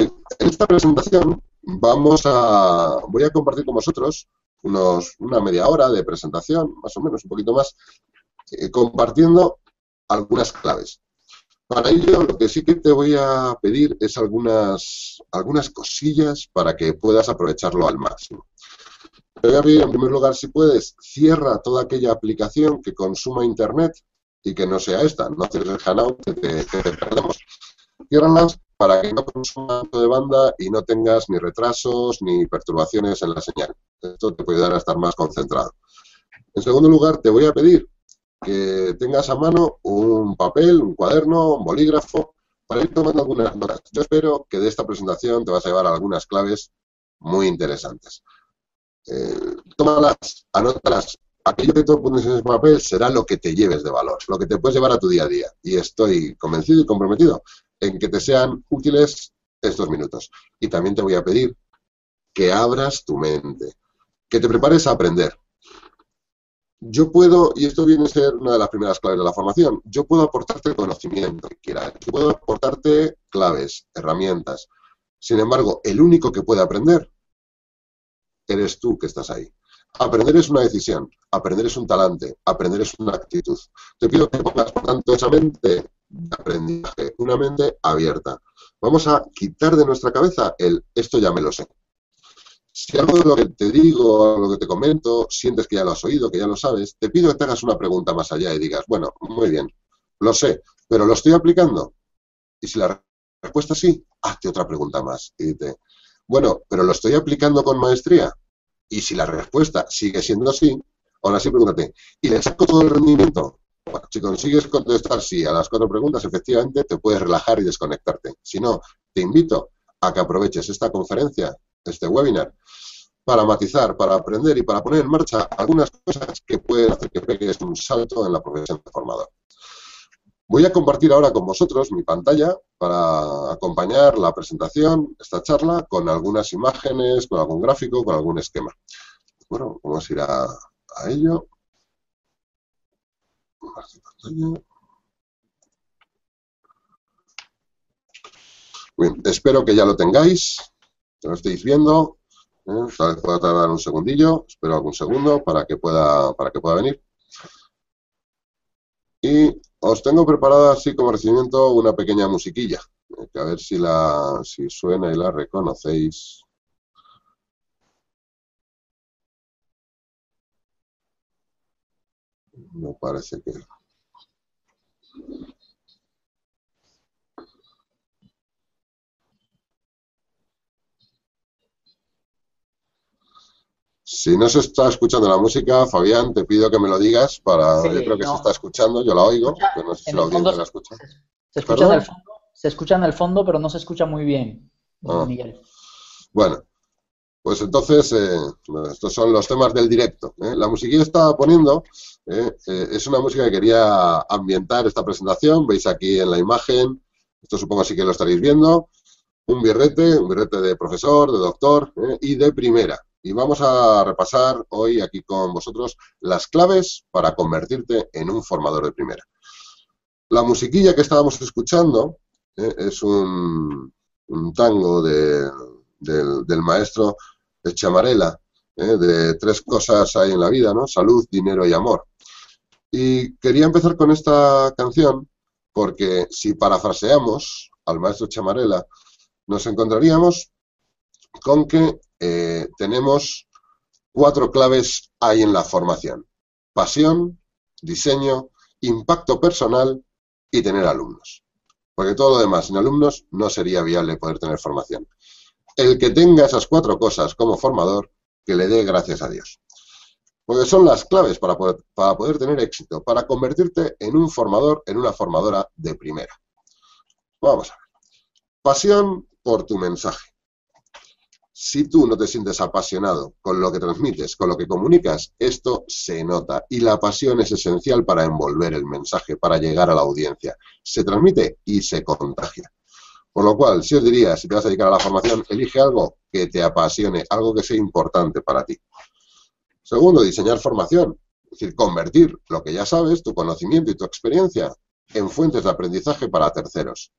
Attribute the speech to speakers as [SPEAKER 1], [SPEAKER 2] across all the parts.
[SPEAKER 1] En esta presentación vamos a, voy a compartir con vosotros unos, una media hora de presentación, más o menos, un poquito más, eh, compartiendo algunas claves. Para ello, lo que sí que te voy a pedir es algunas, algunas cosillas para que puedas aprovecharlo al máximo. Te voy a pedir, en primer lugar, si puedes, cierra toda aquella aplicación que consuma Internet y que no sea esta, no cierres el que te, que te perdemos. Para que no consuma tanto de banda y no tengas ni retrasos ni perturbaciones en la señal. Esto te puede ayudar a estar más concentrado. En segundo lugar, te voy a pedir que tengas a mano un papel, un cuaderno, un bolígrafo, para ir tomando algunas notas. Yo espero que de esta presentación te vas a llevar algunas claves muy interesantes. Eh, tómalas, anótalas. Aquello que tú pones en ese papel será lo que te lleves de valor, lo que te puedes llevar a tu día a día. Y estoy convencido y comprometido en que te sean útiles estos minutos. Y también te voy a pedir que abras tu mente, que te prepares a aprender. Yo puedo, y esto viene a ser una de las primeras claves de la formación, yo puedo aportarte conocimiento que quieras, yo puedo aportarte claves, herramientas. Sin embargo, el único que puede aprender eres tú que estás ahí. Aprender es una decisión, aprender es un talante, aprender es una actitud. Te pido que pongas, por tanto, esa mente de aprendizaje, una mente abierta. Vamos a quitar de nuestra cabeza el esto ya me lo sé. Si algo de lo que te digo, lo que te comento, sientes que ya lo has oído, que ya lo sabes, te pido que te hagas una pregunta más allá y digas, bueno, muy bien, lo sé, pero ¿lo estoy aplicando? Y si la respuesta es sí, hazte otra pregunta más y dite, bueno, pero ¿lo estoy aplicando con maestría? Y si la respuesta sigue siendo así, ahora sí pregúntate, ¿y le saco todo el rendimiento? Si consigues contestar sí a las cuatro preguntas, efectivamente te puedes relajar y desconectarte. Si no, te invito a que aproveches esta conferencia, este webinar, para matizar, para aprender y para poner en marcha algunas cosas que pueden hacer que pegues un salto en la profesión de formador. Voy a compartir ahora con vosotros mi pantalla para acompañar la presentación, esta charla, con algunas imágenes, con algún gráfico, con algún esquema. Bueno, vamos a ir a ello. Espero que ya lo tengáis, que lo estéis viendo. ¿eh? Tal vez pueda tardar un segundillo, espero algún segundo para que pueda, para que pueda venir. Y os tengo preparada así como recibimiento una pequeña musiquilla, ¿eh? que a ver si la si suena y la reconocéis. No parece que Si no se está escuchando la música, Fabián, te pido que me lo digas para.
[SPEAKER 2] Sí,
[SPEAKER 1] yo creo que
[SPEAKER 2] no.
[SPEAKER 1] se está escuchando, yo la oigo,
[SPEAKER 2] Escucha-
[SPEAKER 1] pero no sé si la audiencia la escucha.
[SPEAKER 2] Se escucha, en el fondo, se escucha en el fondo, pero no se escucha muy bien,
[SPEAKER 1] Ah.
[SPEAKER 2] Miguel.
[SPEAKER 1] Bueno, pues entonces, eh, estos son los temas del directo. ¿eh? La musiquilla que estaba poniendo eh, es una música que quería ambientar esta presentación. Veis aquí en la imagen, esto supongo sí que lo estaréis viendo, un birrete, un birrete de profesor, de doctor y de primera. Y vamos a repasar hoy aquí con vosotros las claves para convertirte en un formador de primera. La musiquilla que estábamos escuchando es un, un tango de, del, del maestro Chamarela, ¿eh? de tres cosas hay en la vida, ¿no? Salud, dinero y amor. Y quería empezar con esta canción porque si parafraseamos al maestro Chamarela, nos encontraríamos con que eh, tenemos cuatro claves ahí en la formación. Pasión, diseño, impacto personal y tener alumnos. Porque todo lo demás sin alumnos no sería viable poder tener formación. El que tenga esas cuatro cosas como formador, que le dé gracias a Dios. Porque son las claves para poder, para poder tener éxito, para convertirte en un formador, en una formadora de primera. Vamos a ver. Pasión por tu mensaje. Si tú no te sientes apasionado con lo que transmites, con lo que comunicas, esto se nota. Y la pasión es esencial para envolver el mensaje, para llegar a la audiencia. Se transmite y se contagia. Por lo cual, si os diría, si te vas a dedicar a la formación, elige algo que te apasione, algo que sea importante para ti. Segundo, diseñar formación. Es decir, convertir lo que ya sabes, tu conocimiento y tu experiencia, en fuentes de aprendizaje para terceros.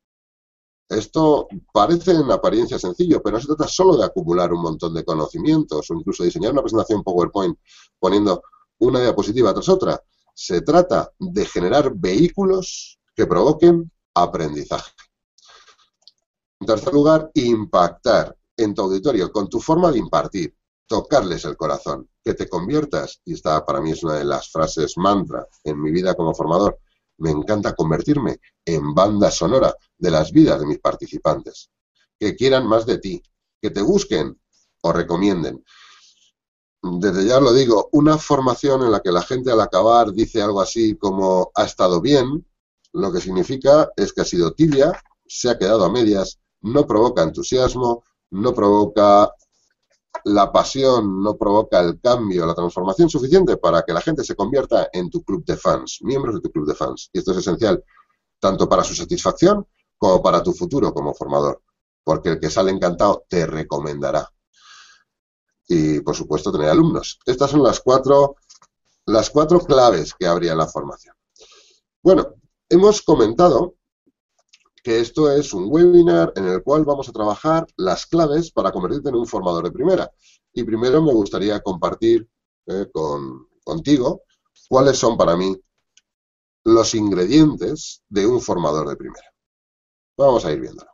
[SPEAKER 1] Esto parece en apariencia sencillo, pero no se trata solo de acumular un montón de conocimientos o incluso diseñar una presentación PowerPoint poniendo una diapositiva tras otra. Se trata de generar vehículos que provoquen aprendizaje. En tercer lugar, impactar en tu auditorio con tu forma de impartir, tocarles el corazón, que te conviertas, y esta para mí es una de las frases mantra en mi vida como formador, me encanta convertirme en banda sonora de las vidas de mis participantes, que quieran más de ti, que te busquen o recomienden. Desde ya lo digo, una formación en la que la gente al acabar dice algo así como ha estado bien, lo que significa es que ha sido tibia, se ha quedado a medias, no provoca entusiasmo, no provoca la pasión no provoca el cambio, la transformación suficiente para que la gente se convierta en tu club de fans, miembros de tu club de fans. Y esto es esencial tanto para su satisfacción como para tu futuro como formador, porque el que sale encantado te recomendará. Y, por supuesto, tener alumnos. Estas son las cuatro, las cuatro claves que habría en la formación. Bueno, hemos comentado que esto es un webinar en el cual vamos a trabajar las claves para convertirte en un formador de primera. Y primero me gustaría compartir eh, con, contigo cuáles son para mí los ingredientes de un formador de primera. Vamos a ir viéndolo.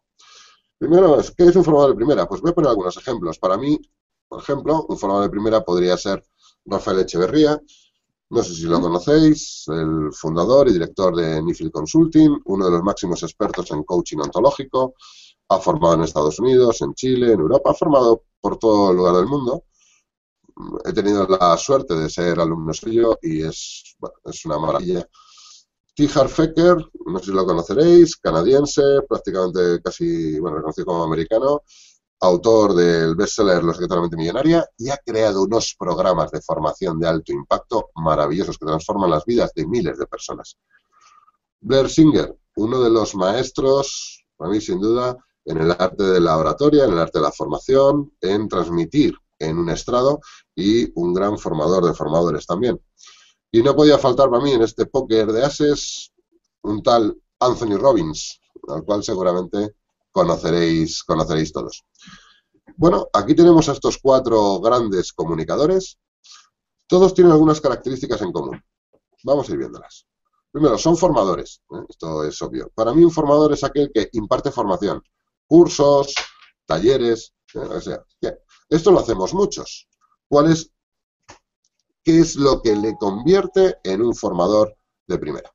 [SPEAKER 1] Primero, ¿qué es un formador de primera? Pues voy a poner algunos ejemplos. Para mí, por ejemplo, un formador de primera podría ser Rafael Echeverría, no sé si lo conocéis, el fundador y director de Nifil Consulting, uno de los máximos expertos en coaching ontológico, ha formado en Estados Unidos, en Chile, en Europa, ha formado por todo el lugar del mundo. He tenido la suerte de ser alumno suyo y es, es una maravilla. Tijar Fecker, no sé si lo conoceréis, canadiense, prácticamente casi, bueno, reconocido como americano, autor del bestseller Los secretamente millonaria, y ha creado unos programas de formación de alto impacto maravillosos que transforman las vidas de miles de personas. Blair Singer, uno de los maestros, para mí sin duda, en el arte de la oratoria, en el arte de la formación, en transmitir en un estrado y un gran formador de formadores también. Y no podía faltar para mí en este póker de ases un tal Anthony Robbins, al cual seguramente conoceréis, conoceréis todos. Bueno, aquí tenemos a estos cuatro grandes comunicadores. Todos tienen algunas características en común. Vamos a ir viéndolas. Primero, son formadores. ¿eh? Esto es obvio. Para mí un formador es aquel que imparte formación. Cursos, talleres, ¿eh? o sea, Esto lo hacemos muchos. ¿Cuál es, ¿Qué es lo que le convierte en un formador de primera?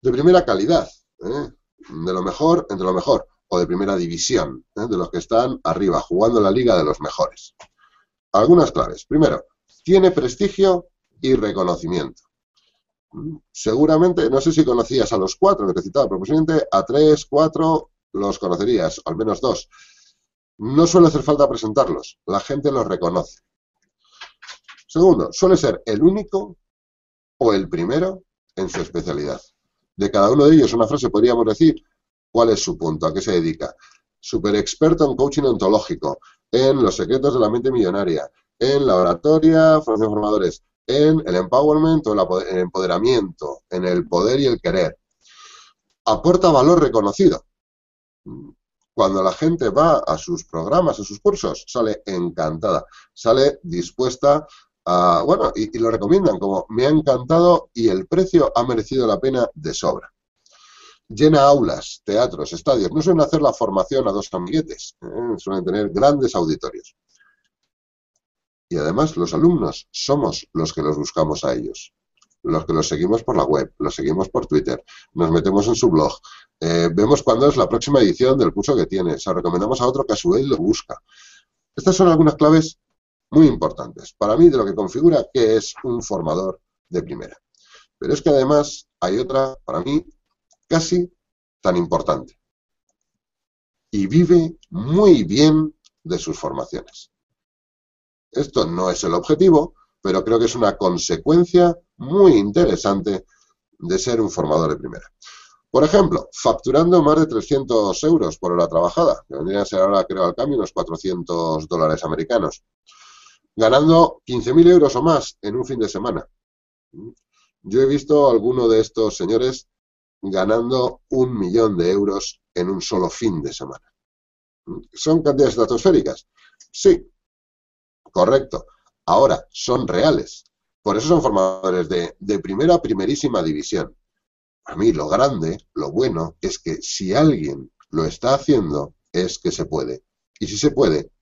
[SPEAKER 1] De primera calidad. ¿eh? De lo mejor entre lo mejor, o de primera división, ¿eh? de los que están arriba, jugando la liga de los mejores. Algunas claves. Primero, tiene prestigio y reconocimiento. Mm, seguramente, no sé si conocías a los cuatro que citaba, pero posiblemente a tres, cuatro los conocerías, al menos dos. No suele hacer falta presentarlos, la gente los reconoce. Segundo, suele ser el único o el primero en su especialidad de cada uno de ellos una frase, podríamos decir cuál es su punto, a qué se dedica. Super experto en coaching ontológico, en los secretos de la mente millonaria, en la oratoria, formación formadores, en el empowerment o el empoderamiento, en el poder y el querer. Aporta valor reconocido. Cuando la gente va a sus programas, a sus cursos, sale encantada, sale dispuesta Ah, bueno, y, lo recomiendan como me ha encantado y el precio ha merecido la pena de sobra. Llena aulas, teatros, estadios. No suelen hacer la formación a dos amiguetes, ¿eh? suelen tener grandes auditorios. Y además los alumnos somos los que los buscamos a ellos, los que los seguimos por la web, los seguimos por Twitter, nos metemos en su blog, eh, vemos cuándo es la próxima edición del curso que tiene, se recomendamos a otro que a su vez lo busca. Estas son algunas claves muy importantes. Para mí, de lo que configura que es un formador de primera. Pero es que además hay otra, para mí, casi tan importante. Y vive muy bien de sus formaciones. Esto no es el objetivo, pero creo que es una consecuencia muy interesante de ser un formador de primera. Por ejemplo, facturando más de 300 euros por hora trabajada, que vendrían a ser ahora, creo, al cambio unos 400 dólares americanos ganando 15.000 euros o más en un fin de semana. Yo he visto a alguno de estos señores ganando un millón de euros en un solo fin de semana. ¿Son cantidades estratosféricas? Sí, correcto. Ahora, son reales. Por eso son formadores de, de primera, primerísima división. A mí lo grande, lo bueno, es que si alguien lo está haciendo, es que se puede. Y si se puede,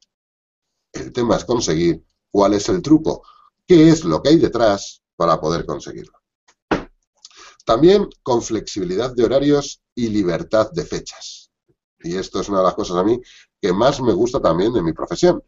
[SPEAKER 1] el tema es conseguir cuál es el truco, qué es lo que hay detrás para poder conseguirlo. También con flexibilidad de horarios y libertad de fechas. Y esto es una de las cosas a mí que más me gusta también de mi profesión.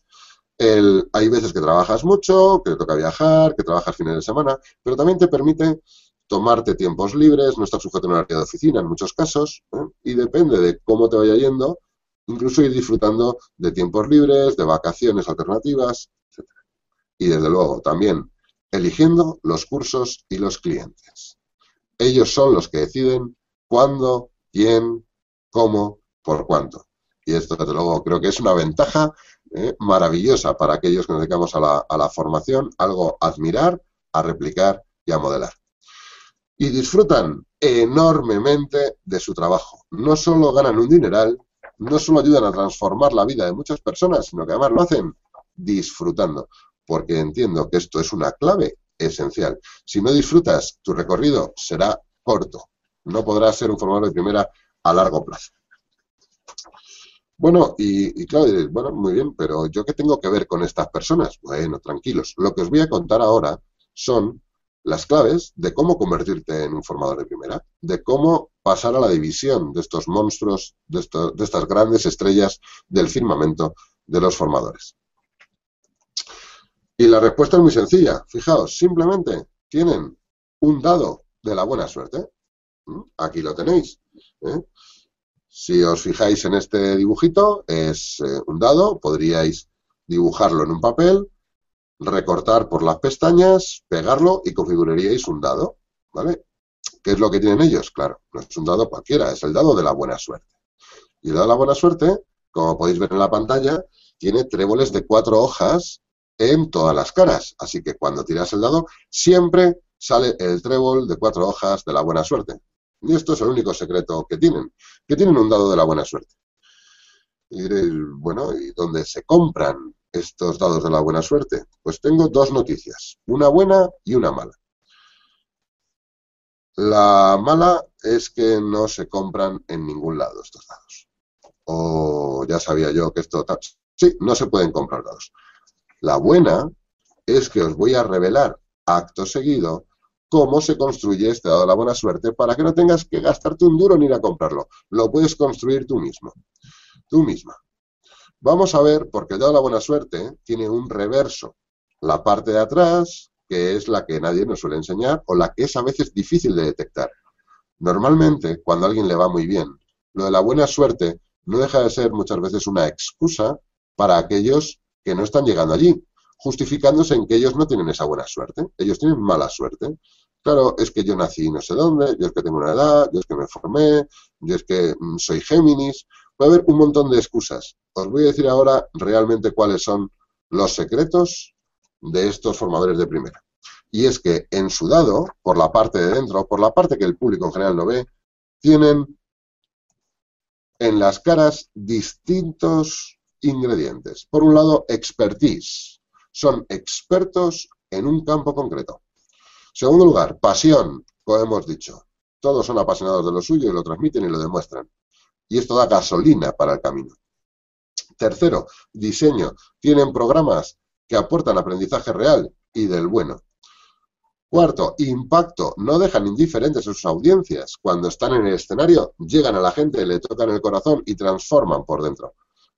[SPEAKER 1] Hay veces que trabajas mucho, que te toca viajar, que trabajas fines de semana, pero también te permite tomarte tiempos libres, no estar sujeto a una área de oficina en muchos casos, ¿eh? y depende de cómo te vaya yendo, incluso ir disfrutando de tiempos libres, de vacaciones alternativas. Y desde luego también eligiendo los cursos y los clientes. Ellos son los que deciden cuándo, quién, cómo, por cuánto. Y esto, desde luego, creo que es una ventaja ¿eh? maravillosa para aquellos que nos dedicamos a la, a la formación, algo a admirar, a replicar y a modelar. Y disfrutan enormemente de su trabajo. No solo ganan un dineral, no solo ayudan a transformar la vida de muchas personas, sino que además lo hacen disfrutando, porque entiendo que esto es una clave esencial. Si no disfrutas, tu recorrido será corto. No podrás ser un formador de primera a largo plazo. Bueno, y, y claro, diréis, bueno, muy bien, pero ¿yo qué tengo que ver con estas personas? Bueno, tranquilos. Lo que os voy a contar ahora son las claves de cómo convertirte en un formador de primera, de cómo pasar a la división de estos monstruos, de, de estas grandes estrellas del firmamento de los formadores. Y la respuesta es muy sencilla. Fijaos, simplemente tienen un dado de la buena suerte. ¿Mm? Aquí lo tenéis. ¿eh? Si os fijáis en este dibujito, es eh, un dado, podríais dibujarlo en un papel, recortar por las pestañas, pegarlo y configuraríais un dado, ¿vale? ¿Qué es lo que tienen ellos? Claro, no es un dado cualquiera, es el dado de la buena suerte. Y el dado de la buena suerte, como podéis ver en la pantalla, tiene tréboles de cuatro hojas en todas las caras. Así que cuando tiras el dado, siempre sale el trébol de cuatro hojas de la buena suerte. Y esto es el único secreto que tienen, que tienen un dado de la buena suerte. Y diréis, bueno, ¿y dónde se compran estos dados de la buena suerte? Pues tengo dos noticias, una buena y una mala. La mala es que no se compran en ningún lado estos dados. O ya sabía yo que esto... Sí, no se pueden comprar dados. La buena es que os voy a revelar acto seguido cómo se construye este dado de la buena suerte para que no tengas que gastarte un duro ni ir a comprarlo. Lo puedes construir tú mismo, tú misma. Vamos a ver, porque el dado de la buena suerte tiene un reverso. La parte de atrás, que es la que nadie nos suele enseñar, o la que es a veces difícil de detectar. Normalmente, cuando a alguien le va muy bien, lo de la buena suerte no deja de ser muchas veces una excusa para aquellos que no están llegando allí, justificándose en que ellos no tienen esa buena suerte, ellos tienen mala suerte. Claro, es que yo nací no sé dónde, yo es que tengo una edad, yo es que me formé, yo es que mm, soy Géminis. Puede haber un montón de excusas. Os voy a decir ahora realmente cuáles son los secretos de estos formadores de primera. Y es que en su dado, por la parte de dentro, por la parte que el público en general no ve, tienen en las caras distintos ingredientes. Por un lado, expertise. Son expertos en un campo concreto. Segundo lugar, pasión, como hemos dicho. Todos son apasionados de lo suyo y lo transmiten y lo demuestran. Y esto da gasolina para el camino. Tercero, diseño. Tienen programas que aportan aprendizaje real y del bueno. Cuarto, impacto. No dejan indiferentes a sus audiencias. Cuando están en el escenario, llegan a la gente, le tocan el corazón y transforman por dentro.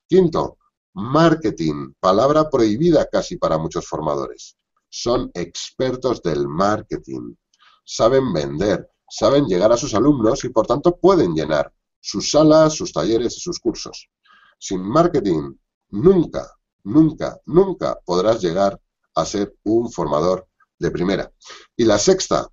[SPEAKER 1] Quinto, marketing, palabra prohibida casi para muchos formadores. Son expertos del marketing, saben vender, saben llegar a sus alumnos y por tanto pueden llenar sus salas, sus talleres y sus cursos. Sin marketing, nunca, nunca, nunca podrás llegar a ser un formador de primera. Y la sexta,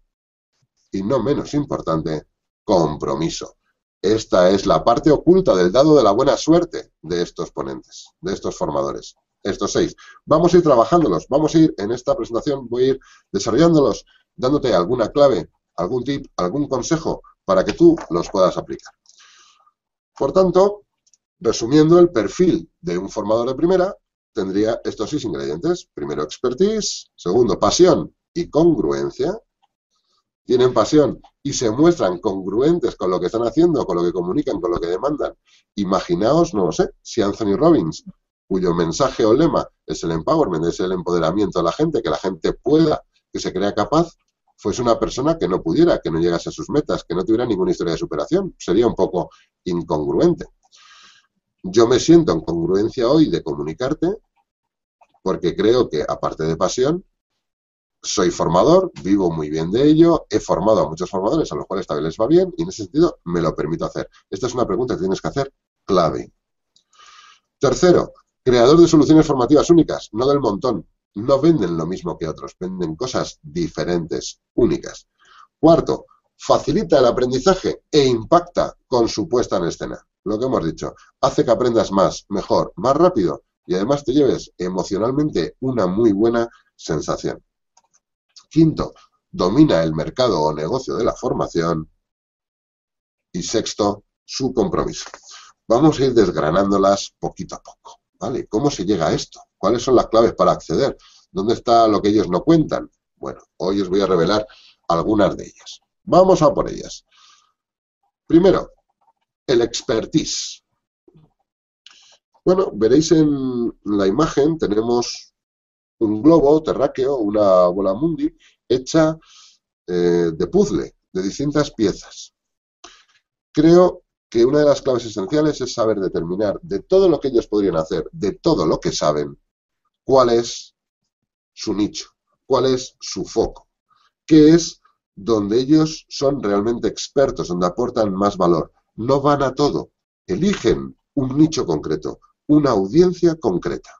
[SPEAKER 1] y no menos importante, compromiso. Esta es la parte oculta del dado de la buena suerte de estos ponentes, de estos formadores, estos seis. Vamos a ir trabajándolos, vamos a ir en esta presentación, voy a ir desarrollándolos, dándote alguna clave, algún tip, algún consejo para que tú los puedas aplicar. Por tanto, resumiendo, el perfil de un formador de primera tendría estos seis ingredientes. Primero, expertise. Segundo, pasión y congruencia. Tienen pasión y se muestran congruentes con lo que están haciendo, con lo que comunican, con lo que demandan. Imaginaos, no lo sé, si Anthony Robbins, cuyo mensaje o lema es el empowerment, es el empoderamiento de la gente, que la gente pueda, que se crea capaz, fuese una persona que no pudiera, que no llegase a sus metas, que no tuviera ninguna historia de superación. Sería un poco incongruente. Yo me siento en congruencia hoy de comunicarte porque creo que, aparte de pasión, soy formador, vivo muy bien de ello, he formado a muchos formadores a los cuales también les va bien y en ese sentido me lo permito hacer. Esta es una pregunta que tienes que hacer clave. Tercero, creador de soluciones formativas únicas, no del montón. No venden lo mismo que otros, venden cosas diferentes, únicas. Cuarto, facilita el aprendizaje e impacta con su puesta en escena. Lo que hemos dicho, hace que aprendas más, mejor, más rápido y además te lleves emocionalmente una muy buena sensación. Quinto, domina el mercado o negocio de la formación. Y sexto, su compromiso. Vamos a ir desgranándolas poquito a poco. ¿Vale? ¿Cómo se llega a esto? ¿Cuáles son las claves para acceder? ¿Dónde está lo que ellos no cuentan? Bueno, hoy os voy a revelar algunas de ellas. Vamos a por ellas. Primero, el expertise. Bueno, veréis en la imagen, tenemos un globo terráqueo, una bola mundi, hecha eh, de puzzle, de distintas piezas. Creo que una de las claves esenciales es saber determinar de todo lo que ellos podrían hacer, de todo lo que saben, cuál es su nicho, cuál es su foco, qué es donde ellos son realmente expertos, donde aportan más valor. No van a todo, eligen un nicho concreto, una audiencia concreta.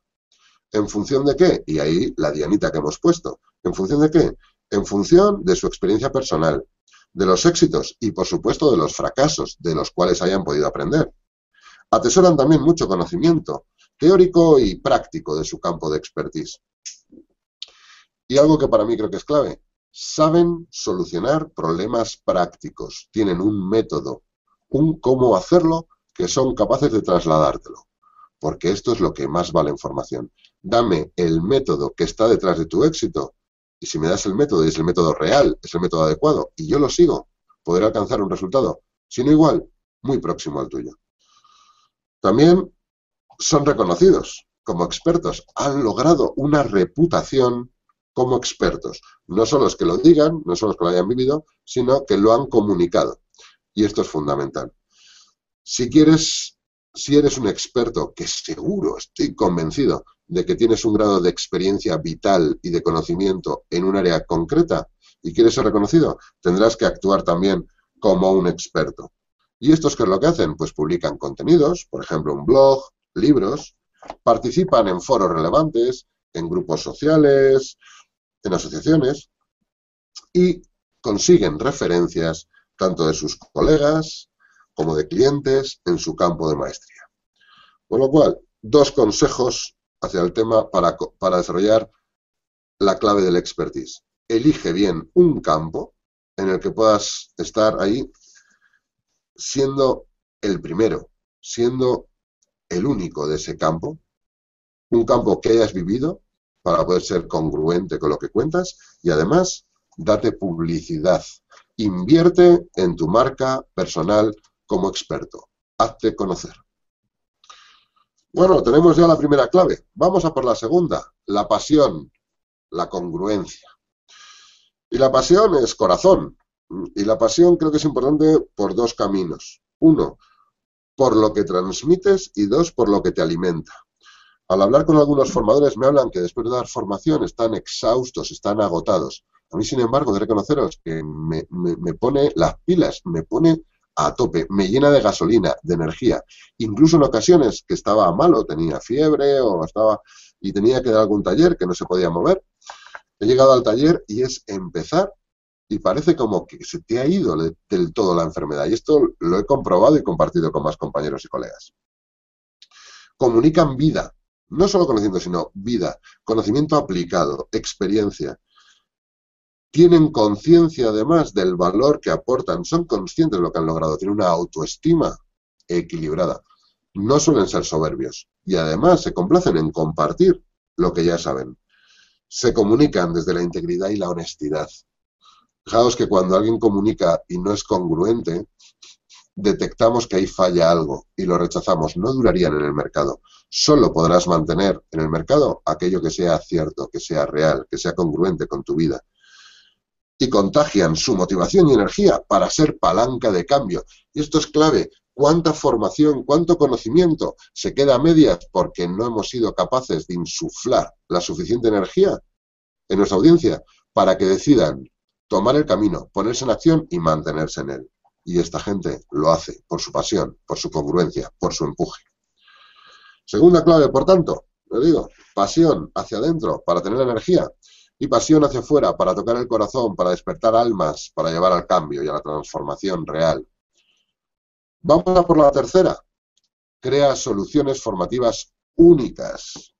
[SPEAKER 1] ¿En función de qué? Y ahí la dianita que hemos puesto. ¿En función de qué? En función de su experiencia personal, de los éxitos y, por supuesto, de los fracasos de los cuales hayan podido aprender. Atesoran también mucho conocimiento teórico y práctico de su campo de expertise. Y algo que para mí creo que es clave, saben solucionar problemas prácticos, tienen un método, un cómo hacerlo que son capaces de trasladártelo, porque esto es lo que más vale en formación dame el método que está detrás de tu éxito y si me das el método y es el método real, es el método adecuado y yo lo sigo, podré alcanzar un resultado, si no igual, muy próximo al tuyo. También son reconocidos como expertos, han logrado una reputación como expertos. No son los que lo digan, no son los que lo hayan vivido, sino que lo han comunicado. Y esto es fundamental. Si quieres, si eres un experto, que seguro, estoy convencido, de que tienes un grado de experiencia vital y de conocimiento en un área concreta y quieres ser reconocido, tendrás que actuar también como un experto. ¿Y estos qué es lo que hacen? Pues publican contenidos, por ejemplo, un blog, libros, participan en foros relevantes, en grupos sociales, en asociaciones y consiguen referencias tanto de sus colegas como de clientes en su campo de maestría. Con lo cual, dos consejos hacia el tema para, para desarrollar la clave del expertise. Elige bien un campo en el que puedas estar ahí siendo el primero, siendo el único de ese campo, un campo que hayas vivido para poder ser congruente con lo que cuentas y además date publicidad. Invierte en tu marca personal como experto. Hazte conocer. Bueno, tenemos ya la primera clave. Vamos a por la segunda, la pasión, la congruencia. Y la pasión es corazón. Y la pasión creo que es importante por dos caminos. Uno, por lo que transmites y dos, por lo que te alimenta. Al hablar con algunos formadores me hablan que después de dar formación están exhaustos, están agotados. A mí, sin embargo, de reconoceros que me, me pone las pilas, me pone a tope, me llena de gasolina, de energía. Incluso en ocasiones que estaba malo, tenía fiebre o estaba y tenía que dar algún taller que no se podía mover. He llegado al taller y es empezar y parece como que se te ha ido del todo la enfermedad. Y esto lo he comprobado y compartido con más compañeros y colegas. Comunican vida, no solo conocimiento, sino vida, conocimiento aplicado, experiencia. Tienen conciencia además del valor que aportan, son conscientes de lo que han logrado, tienen una autoestima equilibrada, no suelen ser soberbios y además se complacen en compartir lo que ya saben. Se comunican desde la integridad y la honestidad. Fijaos que cuando alguien comunica y no es congruente, detectamos que ahí falla algo y lo rechazamos. No durarían en el mercado. Solo podrás mantener en el mercado aquello que sea cierto, que sea real, que sea congruente con tu vida. Y contagian su motivación y energía para ser palanca de cambio. Y esto es clave. ¿Cuánta formación, cuánto conocimiento se queda a medias porque no hemos sido capaces de insuflar la suficiente energía en nuestra audiencia para que decidan tomar el camino, ponerse en acción y mantenerse en él? Y esta gente lo hace por su pasión, por su congruencia, por su empuje. Segunda clave, por tanto, le digo, pasión hacia adentro para tener energía y pasión hacia afuera para tocar el corazón, para despertar almas, para llevar al cambio y a la transformación real. Vamos a por la tercera. Crea soluciones formativas únicas.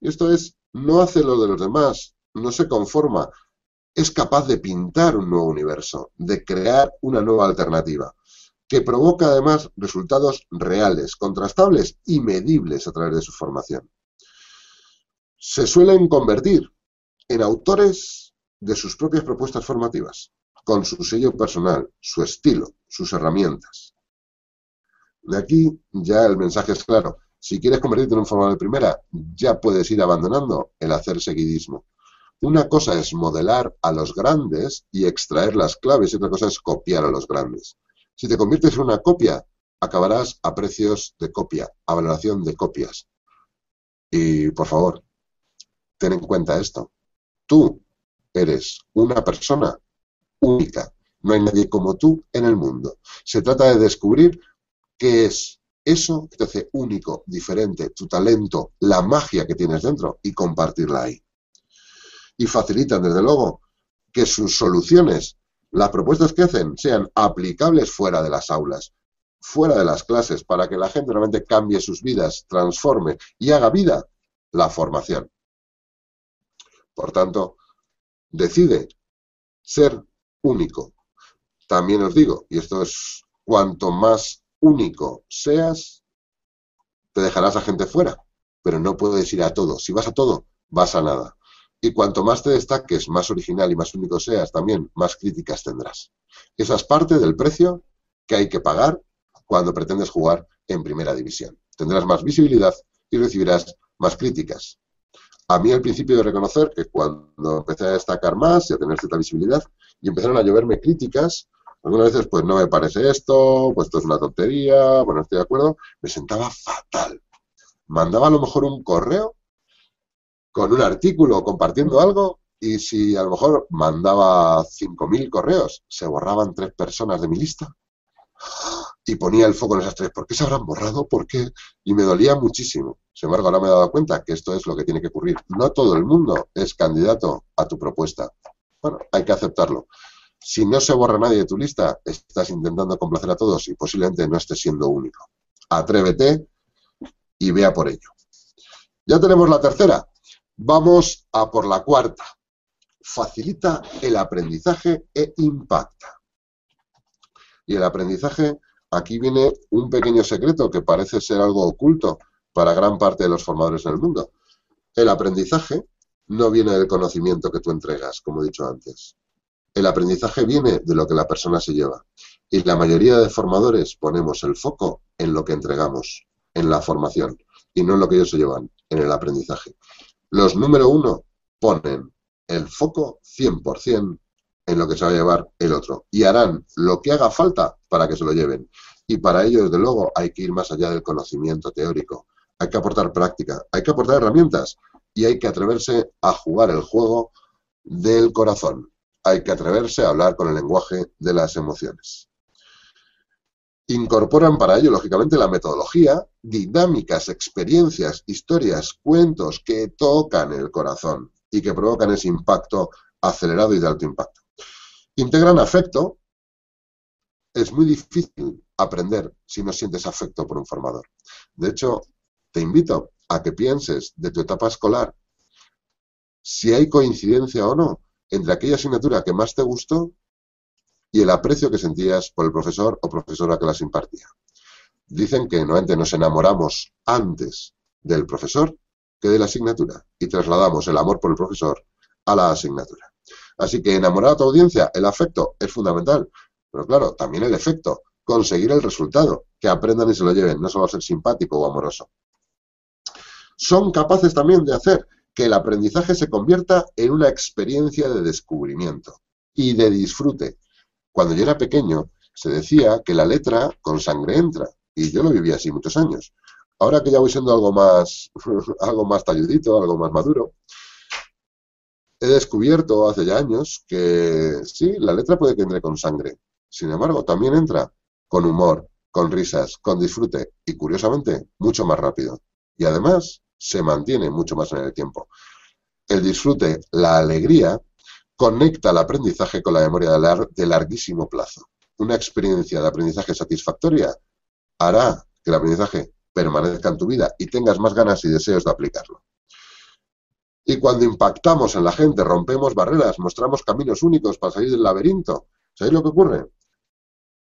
[SPEAKER 1] Esto es, no hace lo de los demás, no se conforma, es capaz de pintar un nuevo universo, de crear una nueva alternativa, que provoca además resultados reales, contrastables y medibles a través de su formación. Se suelen convertir en autores de sus propias propuestas formativas, con su sello personal, su estilo, sus herramientas. De aquí ya el mensaje es claro. Si quieres convertirte en un formador de primera, ya puedes ir abandonando el hacer seguidismo. Una cosa es modelar a los grandes y extraer las claves y otra cosa es copiar a los grandes. Si te conviertes en una copia, acabarás a precios de copia, a valoración de copias. Y por favor, ten en cuenta esto. Tú eres una persona única. No hay nadie como tú en el mundo. Se trata de descubrir qué es eso que te hace único, diferente, tu talento, la magia que tienes dentro y compartirla ahí y facilitan, desde luego, que sus soluciones, las propuestas que hacen, sean aplicables fuera de las aulas, fuera de las clases, para que la gente realmente cambie sus vidas, transforme y haga vida la formación. Por tanto, decide ser único. También os digo, y esto es cuanto más único seas, te dejarás a gente fuera, pero no puedes ir a todo. Si vas a todo, vas a nada. Y cuanto más te destaques, más original y más único seas, también más críticas tendrás. Esa es parte del precio que hay que pagar cuando pretendes jugar en primera división. Tendrás más visibilidad y recibirás más críticas. A mí al principio de reconocer que cuando empecé a destacar más y a tener cierta visibilidad y empezaron a lloverme críticas, algunas veces pues no me parece esto, pues esto es una tontería, bueno, estoy de acuerdo, me sentaba fatal. Mandaba a lo mejor un correo con un artículo compartiendo algo y si a lo mejor mandaba 5.000 correos, se borraban tres personas de mi lista y ponía el foco en esas tres. ¿Por qué se habrán borrado? ¿Por qué? Y me dolía muchísimo. Sin embargo, ahora me he dado cuenta que esto es lo que tiene que ocurrir. No todo el mundo es candidato a tu propuesta. Bueno, hay que aceptarlo. Si no se borra nadie de tu lista, estás intentando complacer a todos y posiblemente no estés siendo único. Atrévete y vea por ello. Ya tenemos la tercera. Vamos a por la cuarta. Facilita el aprendizaje e impacta. Y el aprendizaje, aquí viene un pequeño secreto que parece ser algo oculto para gran parte de los formadores en el mundo. El aprendizaje no viene del conocimiento que tú entregas, como he dicho antes. El aprendizaje viene de lo que la persona se lleva. Y la mayoría de formadores ponemos el foco en lo que entregamos, en la formación, y no en lo que ellos se llevan, en el aprendizaje. Los número uno ponen el foco 100% en lo que se va a llevar el otro y harán lo que haga falta para que se lo lleven. Y para ello, desde luego, hay que ir más allá del conocimiento teórico. Hay que aportar práctica, hay que aportar herramientas y hay que atreverse a jugar el juego del corazón. Hay que atreverse a hablar con el lenguaje de las emociones. Incorporan para ello, lógicamente, la metodología, dinámicas, experiencias, historias, cuentos que tocan el corazón y que provocan ese impacto acelerado y de alto impacto. Integran afecto. Es muy difícil aprender si no sientes afecto por un formador. De hecho, te invito a que pienses de tu etapa escolar si hay coincidencia o no entre aquella asignatura que más te gustó y el aprecio que sentías por el profesor o profesora que las impartía. Dicen que normalmente nos enamoramos antes del profesor que de la asignatura y trasladamos el amor por el profesor a la asignatura. Así que enamorar a tu audiencia, el afecto es fundamental, pero claro, también el efecto, conseguir el resultado, que aprendan y se lo lleven, no solo ser simpático o amoroso. Son capaces también de hacer que el aprendizaje se convierta en una experiencia de descubrimiento y de disfrute. Cuando yo era pequeño, se decía que la letra con sangre entra, y yo lo viví así muchos años. Ahora que ya voy siendo algo más, algo más talludito, algo más maduro, he descubierto hace ya años que sí, la letra puede que entre con sangre. Sin embargo, también entra con humor, con risas, con disfrute y, curiosamente, mucho más rápido. Y además, se mantiene mucho más en el tiempo. El disfrute, la alegría, conecta el aprendizaje con la memoria de, larguísimo plazo. Una experiencia de aprendizaje satisfactoria hará que el aprendizaje permanezca en tu vida y tengas más ganas y deseos de aplicarlo. Y cuando impactamos en la gente, rompemos barreras, mostramos caminos únicos para salir del laberinto, ¿sabéis lo que ocurre?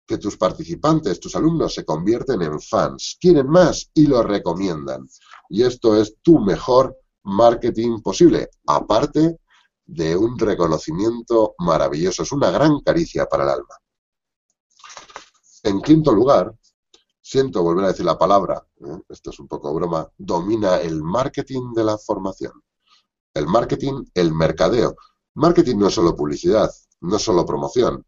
[SPEAKER 1] Que tus participantes, tus alumnos se convierten en fans, quieren más y lo recomiendan. Y esto es tu mejor marketing posible, aparte de un reconocimiento maravilloso. Es una gran caricia para el alma. En quinto lugar, siento volver a decir la palabra, ¿eh? esto es un poco broma, domina el marketing de la formación. El marketing, el mercadeo. Marketing no es solo publicidad, no es solo promoción.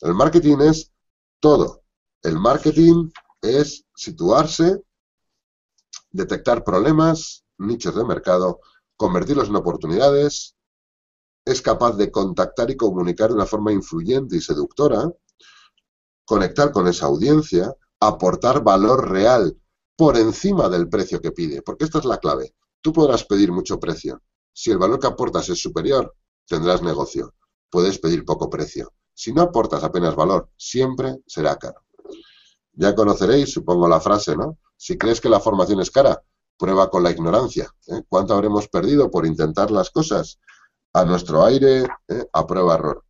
[SPEAKER 1] El marketing es todo. El marketing es situarse detectar problemas, nichos de mercado, convertirlos en oportunidades, es capaz de contactar y comunicar de una forma influyente y seductora, conectar con esa audiencia, aportar valor real por encima del precio que pide, porque esta es la clave. Tú podrás pedir mucho precio. Si el valor que aportas es superior, tendrás negocio. Puedes pedir poco precio. Si no aportas apenas valor, siempre será caro. Ya conoceréis, supongo, la frase, ¿no? Si crees que la formación es cara, prueba con la ignorancia. ¿eh? ¿Cuánto habremos perdido por intentar las cosas a nuestro aire, ¿eh? a prueba-error?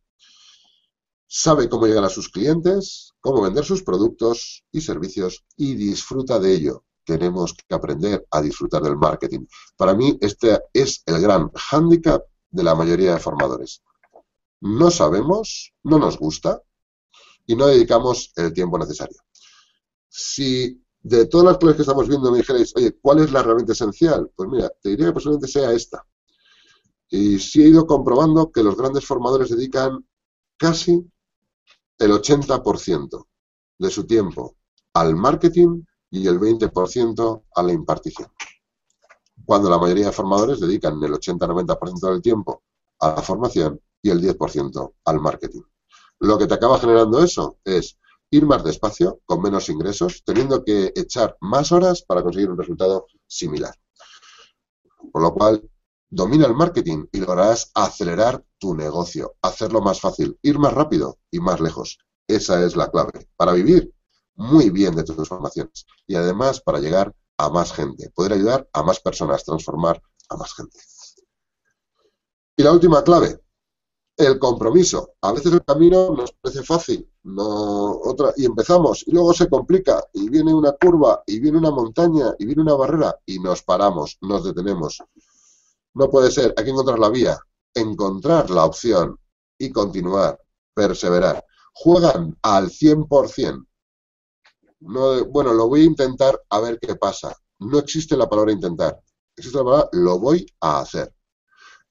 [SPEAKER 1] Sabe cómo llegar a sus clientes, cómo vender sus productos y servicios y disfruta de ello. Tenemos que aprender a disfrutar del marketing. Para mí, este es el gran hándicap de la mayoría de formadores. No sabemos, no nos gusta y no dedicamos el tiempo necesario. Si de todas las claves que estamos viendo me dijerais, oye, ¿cuál es la herramienta esencial? Pues mira, te diría que posiblemente sea esta. Y sí he ido comprobando que los grandes formadores dedican casi el 80% de su tiempo al marketing y el 20% a la impartición. Cuando la mayoría de formadores dedican el 80-90% del tiempo a la formación y el 10% al marketing. Lo que te acaba generando eso es ir más despacio, con menos ingresos, teniendo que echar más horas para conseguir un resultado similar. Por lo cual, domina el marketing y lograrás acelerar tu negocio, hacerlo más fácil, ir más rápido y más lejos. Esa es la clave para vivir muy bien de tus formaciones y además para llegar a más gente, poder ayudar a más personas, transformar a más gente. Y la última clave, el compromiso. A veces el camino nos parece fácil, no otra y empezamos y luego se complica y viene una curva y viene una montaña y viene una barrera y nos paramos, nos detenemos. No puede ser, hay que encontrar la vía, encontrar la opción y continuar, perseverar. Juegan al 100%. No, bueno, lo voy a intentar a ver qué pasa. No existe la palabra intentar. Existe la palabra lo voy a hacer.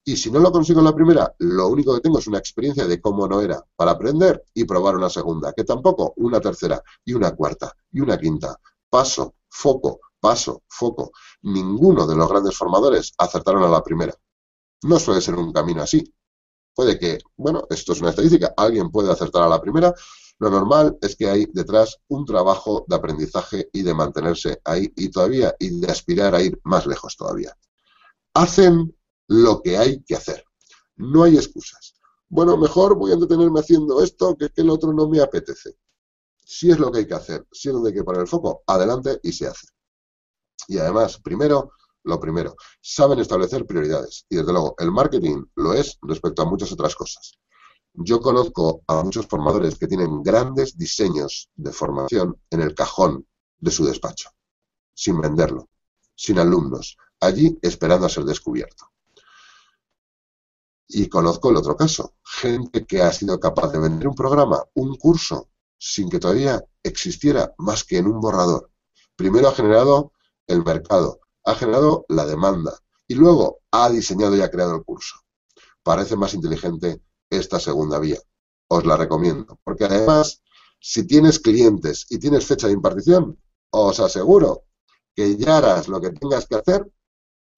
[SPEAKER 1] Y si no lo consigo en la primera, lo único que tengo es una experiencia de cómo no era para aprender y probar una segunda, que tampoco una tercera y una cuarta y una quinta. Paso, foco, paso, foco. Ninguno de los grandes formadores acertaron a la primera. No suele ser un camino así. Puede que, bueno, esto es una estadística, alguien puede acertar a la primera. Lo normal es que hay detrás un trabajo de aprendizaje y de mantenerse ahí y todavía y de aspirar a ir más lejos todavía. Hacen lo que hay que hacer. No hay excusas. Bueno, mejor voy a entretenerme haciendo esto que que el otro no me apetece. Si es lo que hay que hacer, si es donde hay que poner el foco, adelante y se hace. Y además, primero, lo primero. Saben establecer prioridades. Y desde luego, el marketing lo es respecto a muchas otras cosas. Yo conozco a muchos formadores que tienen grandes diseños de formación en el cajón de su despacho, sin venderlo, sin alumnos, allí esperando a ser descubierto. Y conozco el otro caso, gente que ha sido capaz de vender un programa, un curso, sin que todavía existiera más que en un borrador. Primero ha generado el mercado, ha generado la demanda y luego ha diseñado y ha creado el curso. Parece más inteligente esta segunda vía. Os la recomiendo, porque además, si tienes clientes y tienes fecha de impartición, os aseguro que ya harás lo que tengas que hacer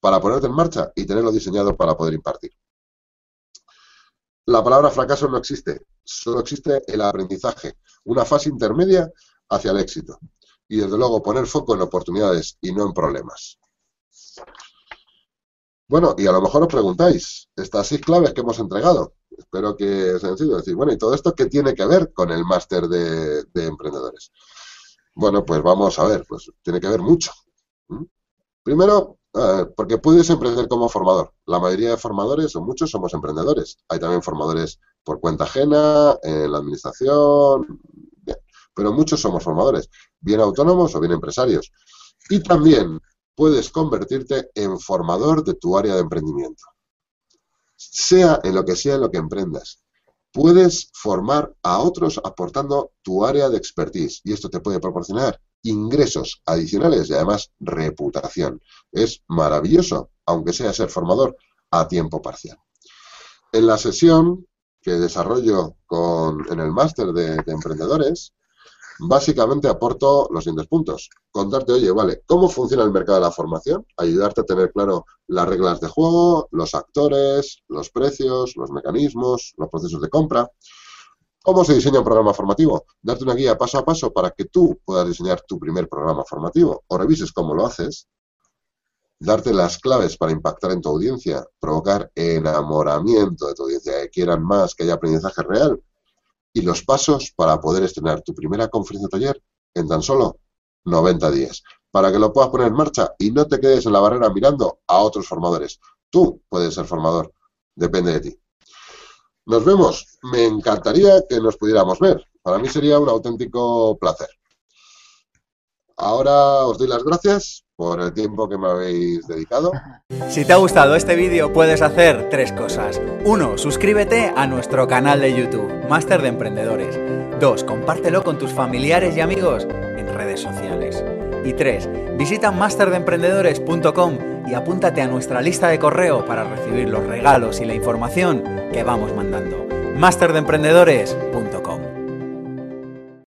[SPEAKER 1] para ponerte en marcha y tenerlo diseñado para poder impartir. La palabra fracaso no existe, solo existe el aprendizaje, una fase intermedia hacia el éxito. Y desde luego poner foco en oportunidades y no en problemas. Bueno, y a lo mejor os preguntáis, estas seis claves que hemos entregado, espero que sencillo decir, bueno, ¿y todo esto qué tiene que ver con el máster de, emprendedores? Bueno, pues vamos a ver, pues tiene que ver mucho. Primero, porque puedes emprender como formador. La mayoría de formadores, o muchos, somos emprendedores. Hay también formadores por cuenta ajena, en la administración, pero muchos somos formadores, bien autónomos o bien empresarios. Y también puedes convertirte en formador de tu área de emprendimiento. Sea en lo que sea en lo que emprendas. Puedes formar a otros aportando tu área de expertise y esto te puede proporcionar ingresos adicionales y además reputación. Es maravilloso, aunque sea ser formador a tiempo parcial. En la sesión que desarrollo con, en el máster de emprendedores, Básicamente aporto los siguientes puntos. Contarte, oye, vale, ¿cómo funciona el mercado de la formación? Ayudarte a tener claro las reglas de juego, los actores, los precios, los mecanismos, los procesos de compra. ¿Cómo se diseña un programa formativo? Darte una guía paso a paso para que tú puedas diseñar tu primer programa formativo o revises cómo lo haces. Darte las claves para impactar en tu audiencia, provocar enamoramiento de tu audiencia, que quieran más, que haya aprendizaje real y los pasos para poder estrenar tu primera conferencia taller en tan solo 90 días, para que lo puedas poner en marcha y no te quedes en la barrera mirando a otros formadores. Tú puedes ser formador, depende de ti. Nos vemos. Me encantaría que nos pudiéramos ver. Para mí sería un auténtico placer. Ahora os doy las gracias por el tiempo que me habéis dedicado.
[SPEAKER 3] Si te ha gustado este vídeo puedes hacer tres cosas. Uno, suscríbete a nuestro canal de YouTube, Máster de Emprendedores. Dos, compártelo con tus familiares y amigos en redes sociales. Y tres, visita masterdeemprendedores.com y apúntate a nuestra lista de correo para recibir los regalos y la información que vamos mandando. masterdeemprendedores.com